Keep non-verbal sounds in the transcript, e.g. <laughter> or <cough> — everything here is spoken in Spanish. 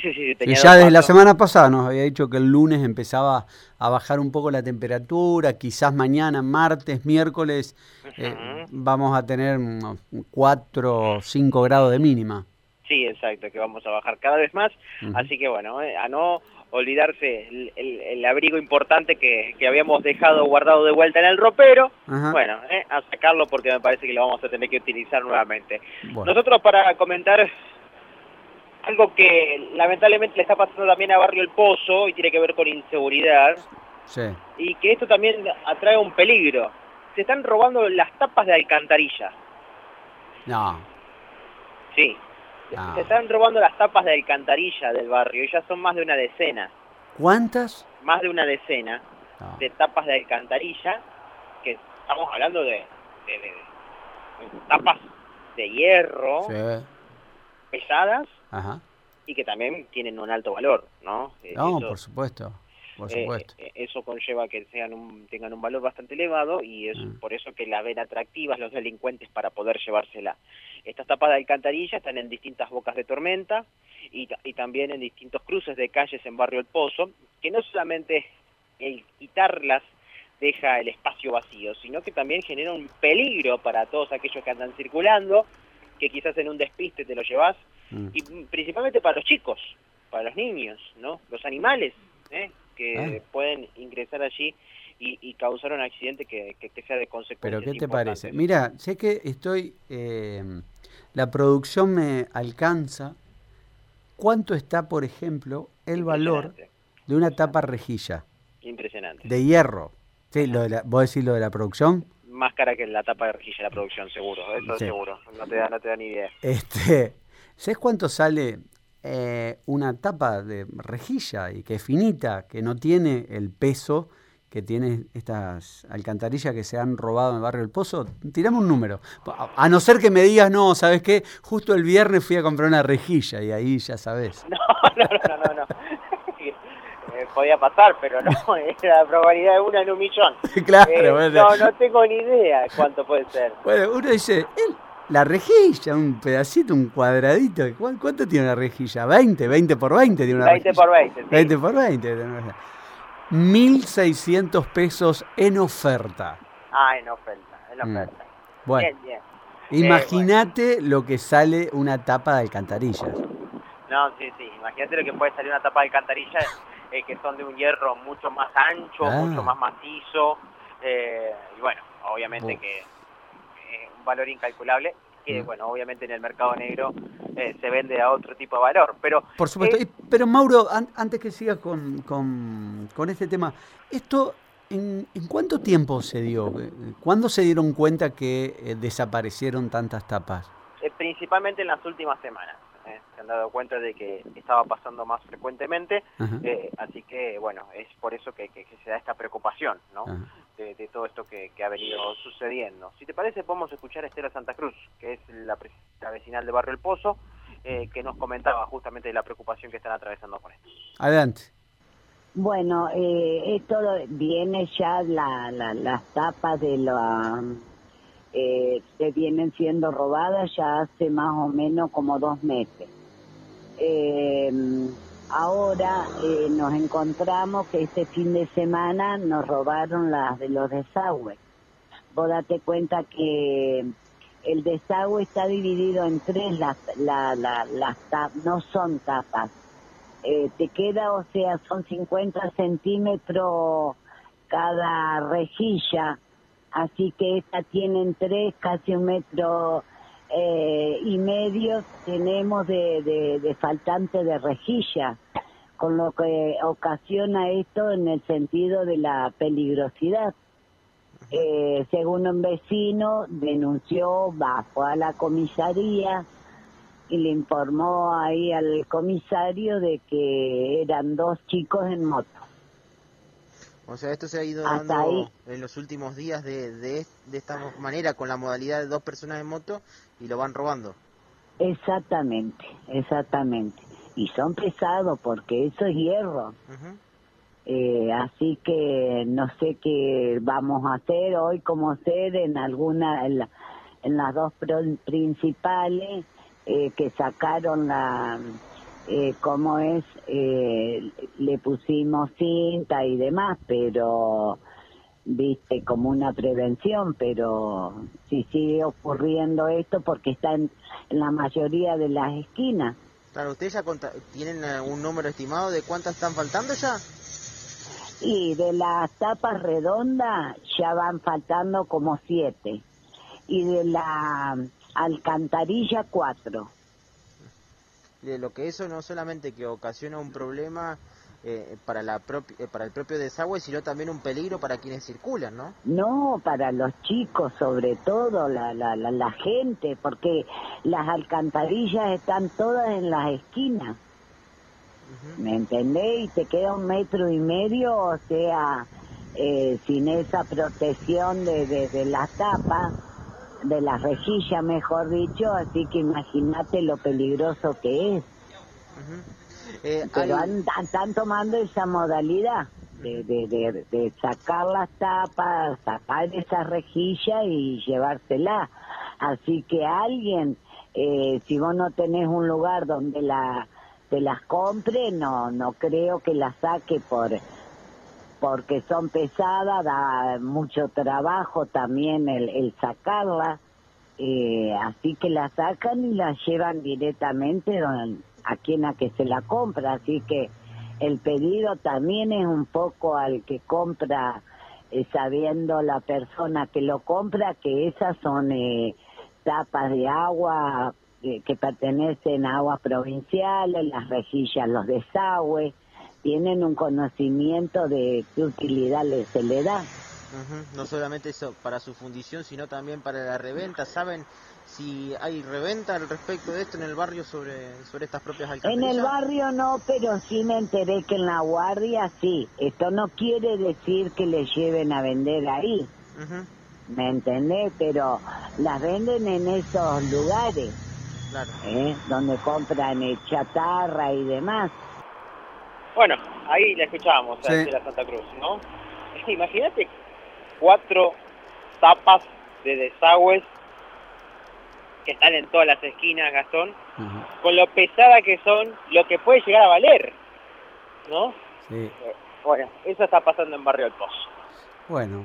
Sí, sí, sí. y ya desde la semana pasada nos había dicho que el lunes empezaba a bajar un poco la temperatura, quizás mañana, martes, miércoles, eh, vamos a tener 4 o 5 grados de mínima. Sí, exacto, que vamos a bajar cada vez más. Así que bueno, eh, a no olvidarse el, abrigo importante que, habíamos dejado guardado de vuelta en el ropero, bueno, eh, a sacarlo porque me parece que lo vamos a tener que utilizar nuevamente. Nosotros para comentar algo que lamentablemente le está pasando también a Barrio El Pozo y tiene que ver con inseguridad, y que esto también atrae un peligro. Se están robando las tapas de alcantarilla. No. Sí. Se están robando las tapas de alcantarilla del barrio y ya son más de una decena. ¿Cuántas? Más de una decena de tapas de alcantarilla, que estamos hablando de, tapas de hierro pesadas y que también tienen un alto valor, ¿no? No, por supuesto. Por eh, supuesto. Eh, eso conlleva que sean un, tengan un valor bastante elevado y es mm. por eso que la ven atractivas los delincuentes para poder llevársela. Estas tapas de alcantarilla están en distintas bocas de tormenta y, y también en distintos cruces de calles en Barrio El Pozo, que no solamente el quitarlas deja el espacio vacío, sino que también genera un peligro para todos aquellos que andan circulando, que quizás en un despiste te lo llevas, mm. y principalmente para los chicos, para los niños, ¿no? Los animales, ¿eh? que ah. pueden ingresar allí y, causar un accidente que, sea de consecuencia. Pero ¿qué te parece? Mira, sé que estoy, eh, la producción me alcanza. ¿Cuánto está, por ejemplo, el valor de una tapa rejilla? Impresionante. De hierro. Sí, lo de la, ¿Vos decís lo de la producción? Más cara que la tapa de rejilla de la producción, seguro. Eso seguro. No te, da, no te da ni idea. Este, ¿Sabes cuánto sale eh, una tapa de rejilla y que es finita, que no tiene el peso que tiene estas alcantarillas que se han robado en el barrio del Pozo, tiramos un número. A no ser que me digas, no, ¿sabes qué? Justo el viernes fui a comprar una rejilla y ahí ya sabes. <laughs> No, no, no, no, no. Eh, podía pasar, pero no, <laughs> es la probabilidad de una en un millón. <laughs> claro, eh, No, no tengo ni idea cuánto puede ser. Bueno, uno dice, él la rejilla, un pedacito, un cuadradito. ¿Cuánto tiene una rejilla? ¿20? ¿20 por 20 tiene una 20 por 20. 20 por 20. 1.600 pesos en oferta. Ah, en oferta, en mm. oferta. Bueno, bien, bien. Imagínate lo que sale una tapa de alcantarillas. No, sí, sí. Imagínate lo que puede salir una tapa de alcantarillas eh, que son de un hierro mucho más ancho, ah. mucho más macizo. Eh, y bueno, obviamente que valor incalculable que, bueno, obviamente en el mercado negro eh, se vende a otro tipo de valor. Pero, Por supuesto. Eh, pero Mauro, antes que sigas con, con, este tema, ¿esto en, en, cuánto tiempo se dio? ¿Cuándo se dieron cuenta que eh, desaparecieron tantas tapas? principalmente en las últimas semanas. se han dado cuenta de que estaba pasando más frecuentemente, así que, bueno, es por eso que, que, se da esta preocupación, ¿no? De, todo esto que, ha venido sucediendo. Si te parece, podemos escuchar a Estela Santa Cruz, que es la presidenta vecinal de Barrio El Pozo, eh, que nos comentaba justamente de la preocupación que están atravesando con esto. Adelante. Bueno, eh, esto viene ya la, las tapas de la eh, que vienen siendo robadas ya hace más o menos como dos meses. Eh, Ahora eh, nos encontramos que este fin de semana nos robaron las de los desagües. Vos date cuenta que el desagüe está dividido en tres, las, la, las no son tapas. Eh, te queda, o sea, son 50 centímetros cada rejilla, así que esta tienen tres, casi un metro eh, y medio tenemos de, de, faltante de rejilla, con lo que ocasiona esto en el sentido de la peligrosidad. Eh, según un vecino, denunció, bajó a la comisaría y le informó ahí al comisario de que eran dos chicos en moto. O sea, esto se ha ido dando en los últimos días de, de, esta manera, con la modalidad de dos personas en moto y lo van robando. Exactamente, exactamente. Y son pesados porque eso es hierro. eh, así que no sé qué vamos a hacer hoy como hacer en alguna, en, las dos principales eh, que sacaron la eh, como es, eh, le pusimos cinta y demás, pero viste como una prevención, pero si sigue ocurriendo esto porque está en, la mayoría de las esquinas. Claro, ¿ustedes ya tienen un número estimado de cuántas están faltando ya? Y de las tapas redondas ya van faltando como siete. Y de la alcantarilla cuatro. De lo que eso no solamente que ocasiona un problema eh, para, la eh, para el propio desagüe, sino también un peligro para quienes circulan, ¿no? No, para los chicos sobre todo, la, la, la, gente, porque las alcantarillas están todas en las esquinas. ¿Me entendés? Y te queda un metro y medio, o sea, eh, sin esa protección de, de, la tapa, de la rejilla, mejor dicho, así que imagínate lo peligroso que es. Eh, Pero están tomando esa modalidad de, de, de, sacar las tapas, sacar esa rejilla y llevársela. Así que alguien, eh, si vos no tenés un lugar donde la te las compre, no no creo que las saque por porque son pesadas, da mucho trabajo también el, el sacarlas, eh, así que las sacan y las llevan directamente donde, a quien a que se la compra, así que el pedido también es un poco al que compra, eh, sabiendo la persona que lo compra, que esas son eh, tapas de agua eh, que pertenecen a aguas provinciales, las rejillas, los desagües, tienen un conocimiento de qué utilidad se le da. No solamente eso para su fundición, sino también para la reventa. ¿Saben si hay reventa al respecto de esto en el barrio sobre, sobre estas propias alcantarillas? En el barrio no, pero sí me enteré que en la guardia sí. Esto no quiere decir que le lleven a vender ahí. ¿Me entendés? Pero las venden en esos lugares. Claro. ¿eh? Donde compran chatarra y demás. Ahí la escuchábamos, de la Santa Cruz, ¿no? Imagínate cuatro tapas de desagües que están en todas las esquinas, Gastón, con lo pesada que son, lo que puede llegar a valer, ¿no? Sí. Bueno, eso está pasando en Barrio El Pozo. Bueno,